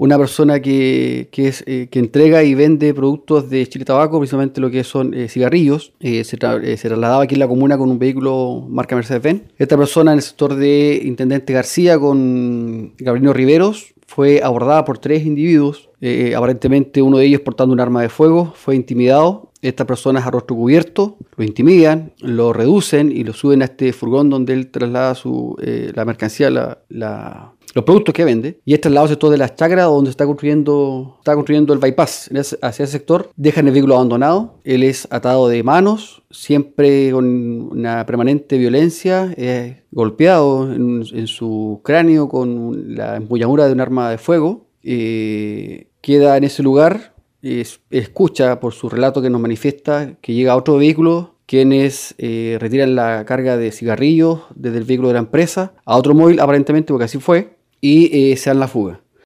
una persona que, eh, que entrega y vende productos de Chile Tabaco, precisamente lo que son eh, cigarrillos. Eh, se, tra- se trasladaba aquí en la comuna con un vehículo marca Mercedes-Benz. Esta persona en el sector de Intendente García con Gabrielino Riveros fue abordada por tres individuos. Aparentemente uno de ellos portando un arma de fuego fue intimidado. Estas personas a rostro cubierto lo intimidan, lo reducen y lo suben a este furgón donde él traslada su, eh, la mercancía, los productos que vende. Y es trasladado al sector de las chacras donde está construyendo, está construyendo el bypass hacia ese sector. Dejan el vehículo abandonado. Él es atado de manos, siempre con una permanente violencia, es golpeado en, en su cráneo con la empuñadura de un arma de fuego. Eh, queda en ese lugar, es- escucha por su relato que nos manifiesta que llega otro vehículo quienes eh, retiran la carga de cigarrillos desde el vehículo de la empresa a otro móvil aparentemente porque así fue y eh, se dan la fuga.